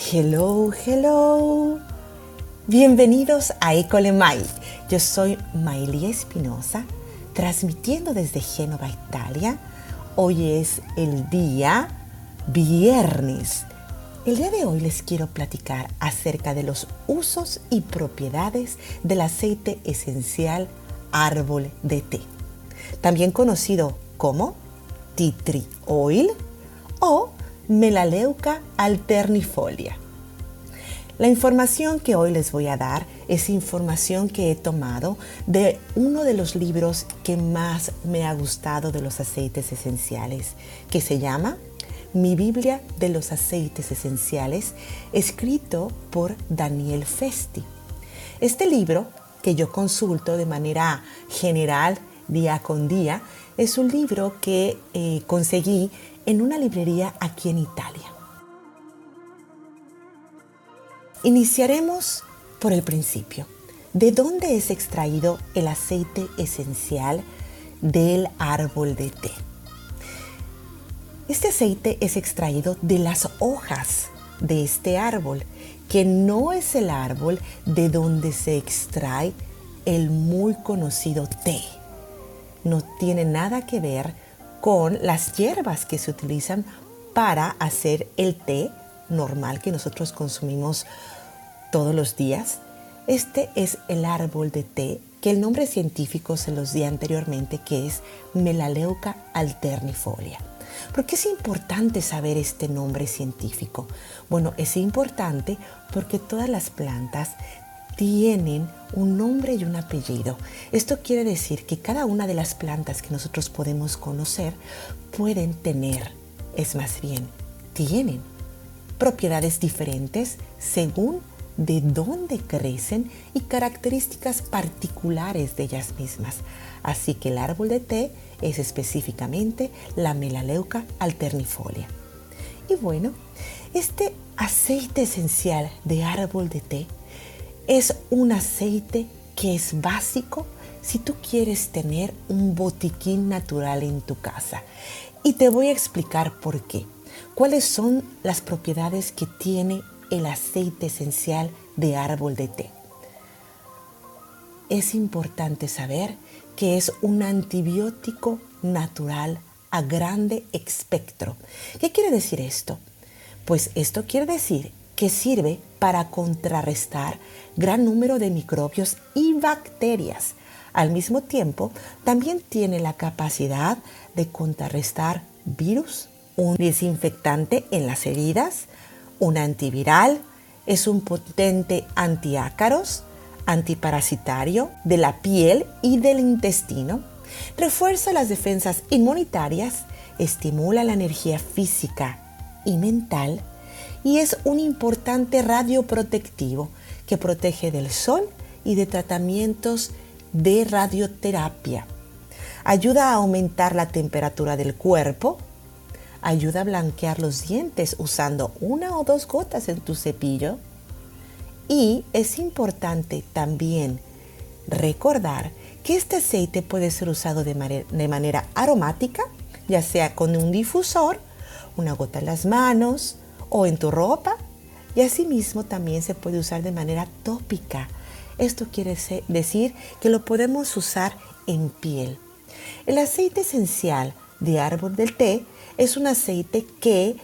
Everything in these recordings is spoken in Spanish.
Hello, hello. Bienvenidos a Ecole Mai. Yo soy Mailia Espinosa, transmitiendo desde Génova, Italia. Hoy es el día viernes. El día de hoy les quiero platicar acerca de los usos y propiedades del aceite esencial árbol de té, también conocido como tea tree oil o Melaleuca alternifolia. La información que hoy les voy a dar es información que he tomado de uno de los libros que más me ha gustado de los aceites esenciales, que se llama Mi Biblia de los aceites esenciales, escrito por Daniel Festi. Este libro, que yo consulto de manera general día con día, es un libro que eh, conseguí en una librería aquí en Italia. Iniciaremos por el principio. ¿De dónde es extraído el aceite esencial del árbol de té? Este aceite es extraído de las hojas de este árbol, que no es el árbol de donde se extrae el muy conocido té. No tiene nada que ver con las hierbas que se utilizan para hacer el té normal que nosotros consumimos todos los días. Este es el árbol de té que el nombre científico se los di anteriormente, que es Melaleuca alternifolia. ¿Por qué es importante saber este nombre científico? Bueno, es importante porque todas las plantas tienen un nombre y un apellido. Esto quiere decir que cada una de las plantas que nosotros podemos conocer pueden tener, es más bien, tienen propiedades diferentes según de dónde crecen y características particulares de ellas mismas. Así que el árbol de té es específicamente la melaleuca alternifolia. Y bueno, este aceite esencial de árbol de té es un aceite que es básico si tú quieres tener un botiquín natural en tu casa. Y te voy a explicar por qué. ¿Cuáles son las propiedades que tiene el aceite esencial de árbol de té? Es importante saber que es un antibiótico natural a grande espectro. ¿Qué quiere decir esto? Pues esto quiere decir que sirve para contrarrestar gran número de microbios y bacterias. Al mismo tiempo, también tiene la capacidad de contrarrestar virus, un desinfectante en las heridas, un antiviral, es un potente antiácaros, antiparasitario de la piel y del intestino, refuerza las defensas inmunitarias, estimula la energía física y mental, y es un importante radioprotectivo que protege del sol y de tratamientos de radioterapia. Ayuda a aumentar la temperatura del cuerpo, ayuda a blanquear los dientes usando una o dos gotas en tu cepillo y es importante también recordar que este aceite puede ser usado de, manera aromática, ya sea con un difusor, una gota en las manos, o en tu ropa y asimismo también se puede usar de manera tópica. Esto quiere decir que lo podemos usar en piel. El aceite esencial de árbol del té es un aceite que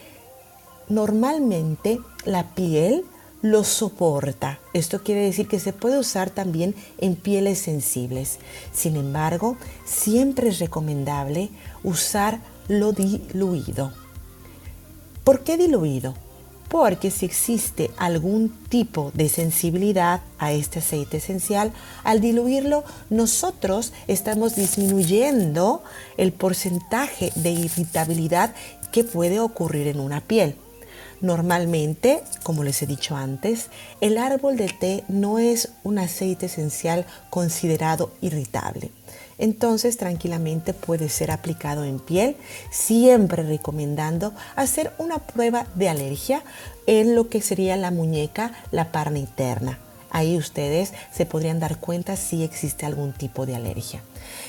normalmente la piel lo soporta. Esto quiere decir que se puede usar también en pieles sensibles. Sin embargo, siempre es recomendable usar lo diluido. ¿Por qué diluido? Porque si existe algún tipo de sensibilidad a este aceite esencial, al diluirlo nosotros estamos disminuyendo el porcentaje de irritabilidad que puede ocurrir en una piel. Normalmente, como les he dicho antes, el árbol del té no es un aceite esencial considerado irritable entonces tranquilamente puede ser aplicado en piel, siempre recomendando hacer una prueba de alergia en lo que sería la muñeca, la parna interna. Ahí ustedes se podrían dar cuenta si existe algún tipo de alergia.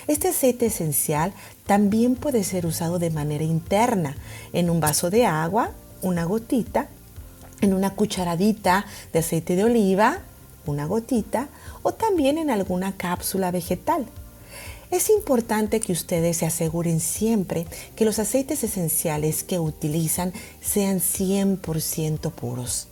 Este aceite esencial también puede ser usado de manera interna en un vaso de agua, una gotita en una cucharadita de aceite de oliva, una gotita, o también en alguna cápsula vegetal. Es importante que ustedes se aseguren siempre que los aceites esenciales que utilizan sean 100% puros,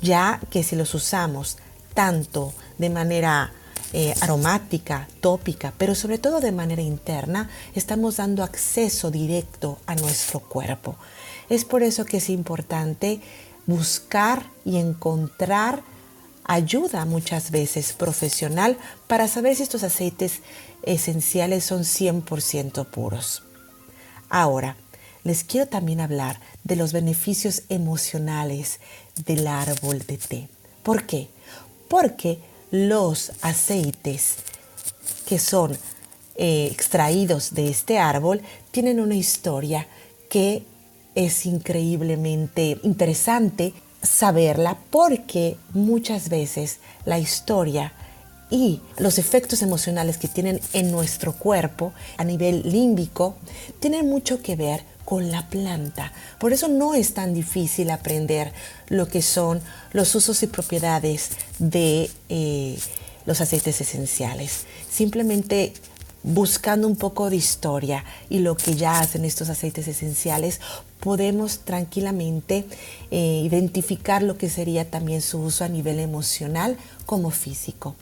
ya que si los usamos tanto de manera eh, aromática, tópica, pero sobre todo de manera interna, estamos dando acceso directo a nuestro cuerpo. Es por eso que es importante buscar y encontrar ayuda muchas veces profesional para saber si estos aceites esenciales son 100% puros. Ahora, les quiero también hablar de los beneficios emocionales del árbol de té. ¿Por qué? Porque los aceites que son eh, extraídos de este árbol tienen una historia que es increíblemente interesante saberla porque muchas veces la historia y los efectos emocionales que tienen en nuestro cuerpo a nivel límbico tienen mucho que ver con la planta. Por eso no es tan difícil aprender lo que son los usos y propiedades de eh, los aceites esenciales. Simplemente buscando un poco de historia y lo que ya hacen estos aceites esenciales, podemos tranquilamente eh, identificar lo que sería también su uso a nivel emocional como físico.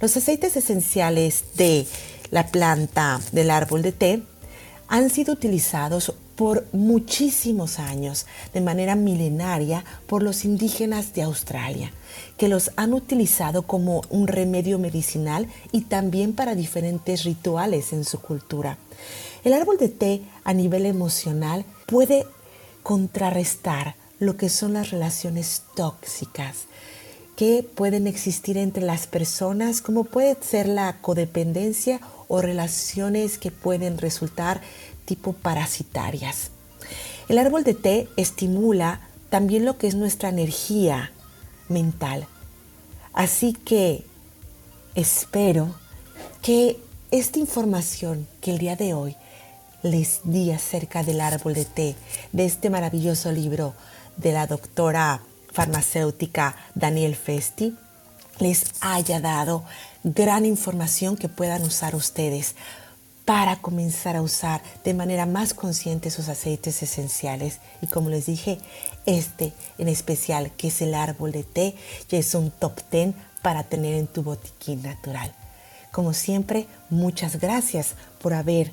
Los aceites esenciales de la planta del árbol de té han sido utilizados por muchísimos años, de manera milenaria, por los indígenas de Australia, que los han utilizado como un remedio medicinal y también para diferentes rituales en su cultura. El árbol de té a nivel emocional puede contrarrestar lo que son las relaciones tóxicas que pueden existir entre las personas, como puede ser la codependencia o relaciones que pueden resultar parasitarias. El árbol de té estimula también lo que es nuestra energía mental. Así que espero que esta información que el día de hoy les di acerca del árbol de té, de este maravilloso libro de la doctora farmacéutica Daniel Festi, les haya dado gran información que puedan usar ustedes para comenzar a usar de manera más consciente sus aceites esenciales. Y como les dije, este en especial, que es el árbol de té, ya es un top 10 para tener en tu botiquín natural. Como siempre, muchas gracias por haber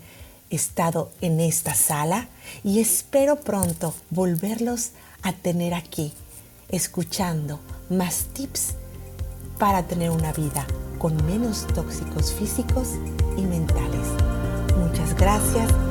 estado en esta sala y espero pronto volverlos a tener aquí, escuchando más tips para tener una vida con menos tóxicos físicos y mentales. Gracias